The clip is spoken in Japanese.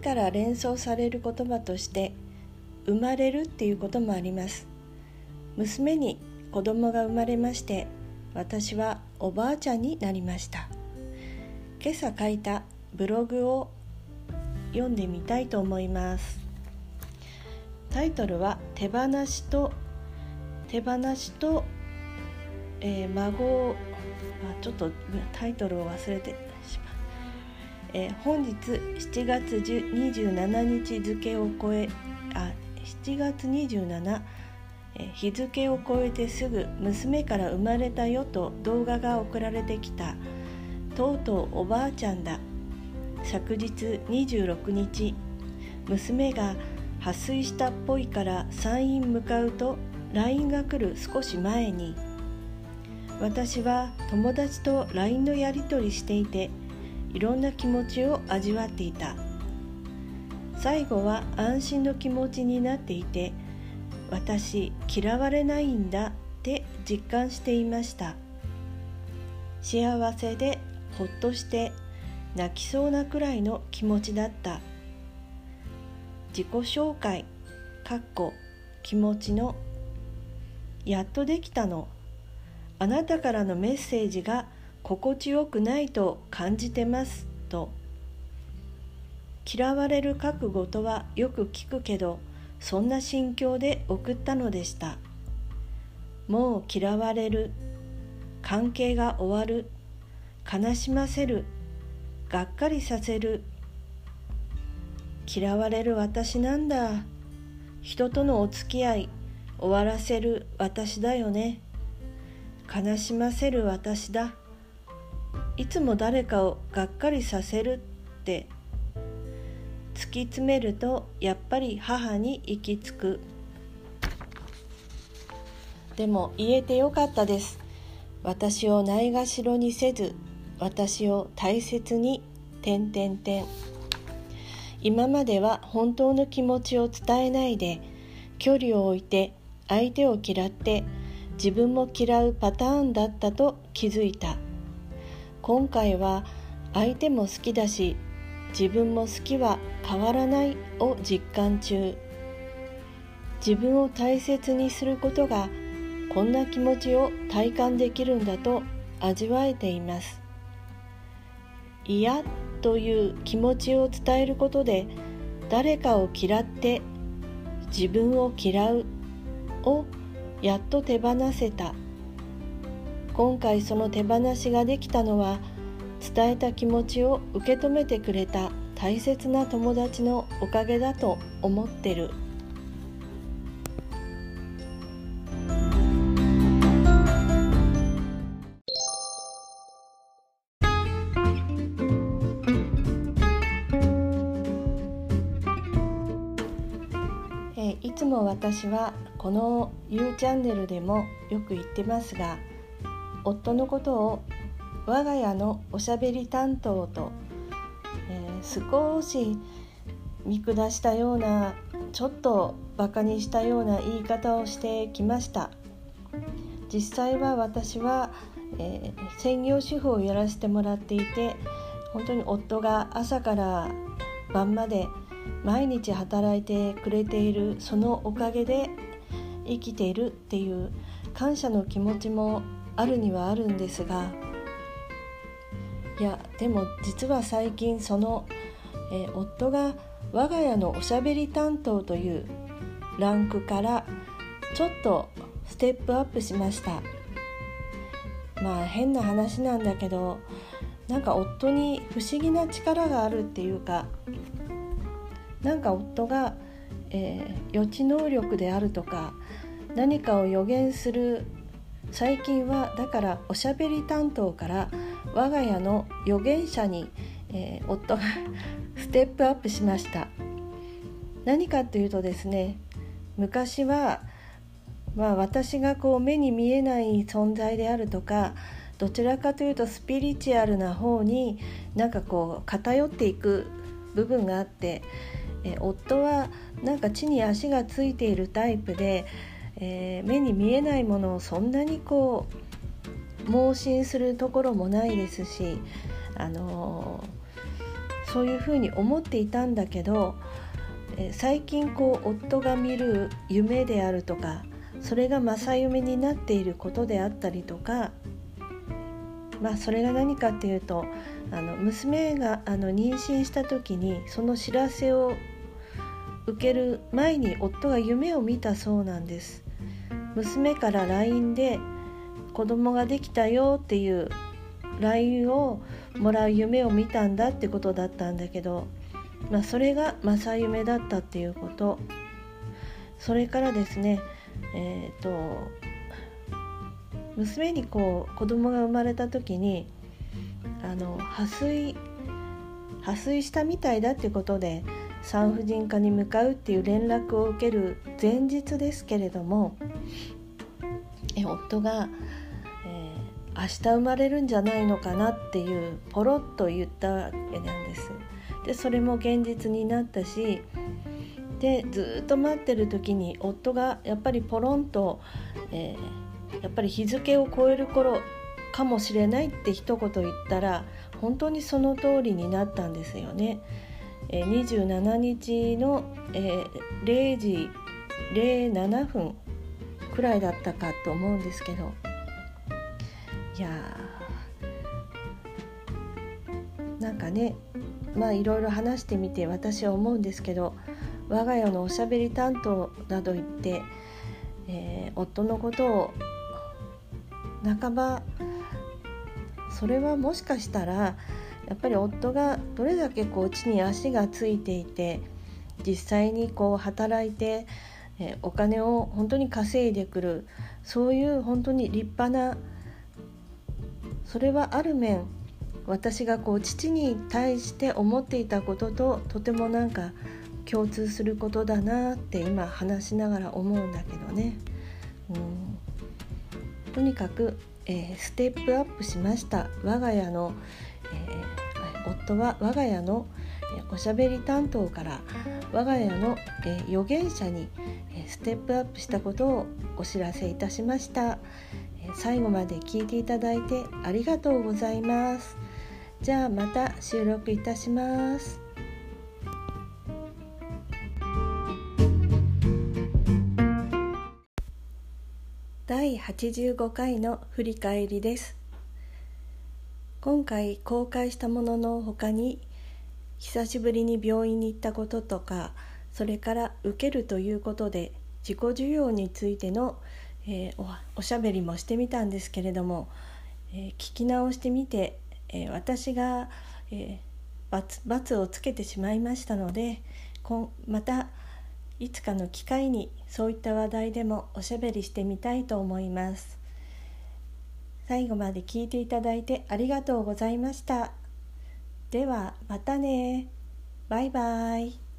から連想される言葉として生まれるっていうこともあります。娘に子供が生まれまして私はおばあちゃんになりました。今朝書いたブログを読んでみたいと思います。タイトルは手放しと手放しと、えー、孫あちょっとタイトルを忘れてしま、えー、本日7月27日付を超えあ7月27え日付を超えてすぐ娘から生まれたよと動画が送られてきたとうとうおばあちゃんだ。昨日26日娘が破水したっぽいから山陰向かうと LINE が来る少し前に。私は友達と LINE のやり取りしていていろんな気持ちを味わっていた。最後は安心の気持ちになっていて私嫌われないんだって実感していました。幸せでほっとして泣きそうなくらいの気持ちだった。自己紹介かっこ気持ちのやっとできたの。あなたからのメッセージが心地よくないと感じてますと。嫌われる覚悟とはよく聞くけどそんな心境で送ったのでした。もう嫌われる関係が終わる悲しませるがっかりさせる。嫌われる私なんだ。人とのお付き合い終わらせる私だよね。悲しませる私だ。いつも誰かをがっかりさせるって突き詰めるとやっぱり母に行き着く。でも言えてよかったです。私をないがしろにせず私を大切に点点点今までは本当の気持ちを伝えないで距離を置いて相手を嫌って自分も嫌うパターンだったと気づいた。今回は相手も好きだし自分も好きは変わらないを実感中。自分を大切にすることがこんな気持ちを体感できるんだと味わえています。嫌という気持ちを伝えることで誰かを嫌って自分を嫌うをやっと手放せた。今回その手放しができたのは伝えた気持ちを受け止めてくれた大切な友達のおかげだと思ってる。いつも私はこの You チャンネルでもよく言ってますが夫のことを我が家のおしゃべり担当と、えー、少し見下したようなちょっとバカにしたような言い方をしてきました。実際は私は、えー、専業主婦をやらせてもらっていて本当に夫が朝から晩まで毎日働いてくれているそのおかげで生きているっていう感謝の気持ちもあるにはあるんですがいやでも実は最近その、えー、夫が我が家のおしゃべり担当というランクからちょっとステップアップしました。まあ変な話なんだけどなんか夫に不思議な力があるっていうかなんか夫が、えー、予知能力であるとか何かを予言する最近はだからおしゃべり担当から我が家の預言者に、えー、夫が ステップアップしました。何かというとですね昔は、まあ、私がこう目に見えない存在であるとかどちらかというとスピリチュアルな方になんかこう偏っていく部分があって、え夫はなんか地に足がついているタイプで、えー、目に見えないものをそんなにこう盲信するところもないですしあのそういうふうに思っていたんだけどえ最近こう夫が見る夢であるとかそれが正夢になっていることであったりとかまあそれが何かっていうとあの娘があの妊娠した時にその知らせを受ける前に夫が夢を見たそうなんです。娘から LINE で子供ができたよっていう LINE をもらう夢を見たんだってことだったんだけど、まあ、それが正夢だったっていうこと。それからですねえっ、ー、と娘にこう子供が生まれた時にあの破水破水したみたいだってことで産婦人科に向かうっていう連絡を受ける前日ですけれどもえ夫が、えー、明日生まれるんじゃないのかなっていうポロッと言ったわけなんです。でそれも現実になったしでずっと待ってる時に夫がやっぱりポロンと、えー、やっぱり日付を超える頃かもしれないって一言言ったら本当にその通りになったんですよね。え、27日の、えー、0時07分くらいだったかと思うんですけど。いやー。なんかねまあいろいろ話してみて私は思うんですけど我が家のおしゃべり担当など言って、えー、夫のことを半ばそれはもしかしたらやっぱり夫がどれだけこう地に足がついていて実際にこう働いて、え、お金を本当に稼いでくる。そういう本当に立派なそれはある面私がこう父に対して思っていたことととてもなんか共通することだなって今話しながら思うんだけどね。うん。とにかく、えー、ステップアップしました。我が家の、えー、夫は我が家のおしゃべり担当から我が家の、えー、預言者に、ステップアップしたことをお知らせいたしました、最後まで聞いていただいてありがとうございます。じゃあまた収録いたします。第85回の振り返りです。今回公開したものの他に久しぶりに病院に行ったこととかそれから受けるということで自己需要についての、えー、おおしゃべりもしてみたんですけれども、えー、聞き直してみて、えー、私が、え罰罰をつけてしまいましたのでまたいつかの機会にそういった話題でもおしゃべりしてみたいと思います。最後まで聞いていただいてありがとうございました。ではまたね。バイバイ。